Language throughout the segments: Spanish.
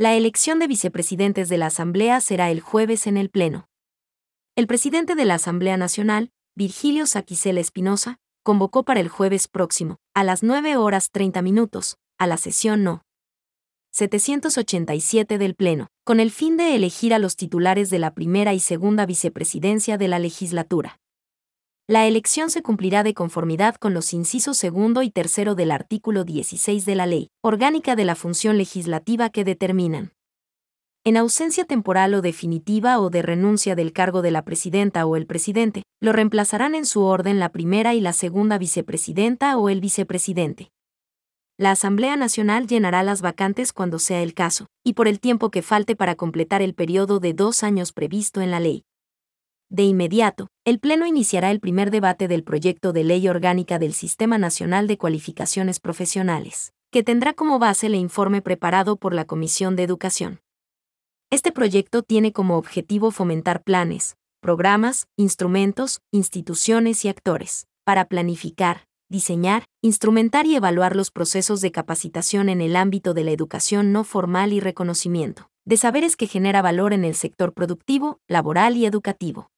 La elección de vicepresidentes de la Asamblea será el jueves en el Pleno. El presidente de la Asamblea Nacional, Virgilio Saquicela Espinosa, convocó para el jueves próximo, a las 9 horas 30 minutos, a la sesión no. 787 del Pleno, con el fin de elegir a los titulares de la primera y segunda vicepresidencia de la legislatura. La elección se cumplirá de conformidad con los incisos segundo y tercero del artículo 16 de la Ley Orgánica de la Función Legislativa que determinan. En ausencia temporal o definitiva o de renuncia del cargo de la presidenta o el presidente, lo reemplazarán en su orden la primera y la segunda vicepresidenta o el vicepresidente la Asamblea Nacional llenará las vacantes cuando sea el caso, y por el tiempo que falte para completar el periodo de dos años previsto en la ley. De inmediato, el Pleno iniciará el primer debate del proyecto de ley orgánica del Sistema Nacional de Cualificaciones Profesionales, que tendrá como base el informe preparado por la Comisión de Educación. Este proyecto tiene como objetivo fomentar planes, programas, instrumentos, instituciones y actores, para planificar, diseñar, instrumentar y evaluar los procesos de capacitación en el ámbito de la educación no formal y reconocimiento, de saberes que genera valor en el sector productivo, laboral y educativo.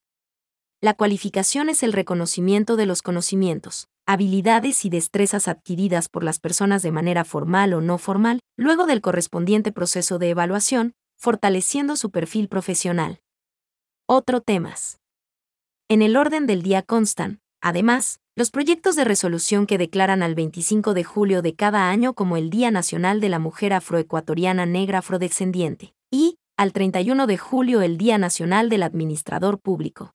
La cualificación es el reconocimiento de los conocimientos, habilidades y destrezas adquiridas por las personas de manera formal o no formal, luego del correspondiente proceso de evaluación, fortaleciendo su perfil profesional. Otro temas. En el orden del día constan, además, los proyectos de resolución que declaran al 25 de julio de cada año como el Día Nacional de la Mujer Afroecuatoriana Negra Afrodescendiente, y, al 31 de julio el Día Nacional del Administrador Público.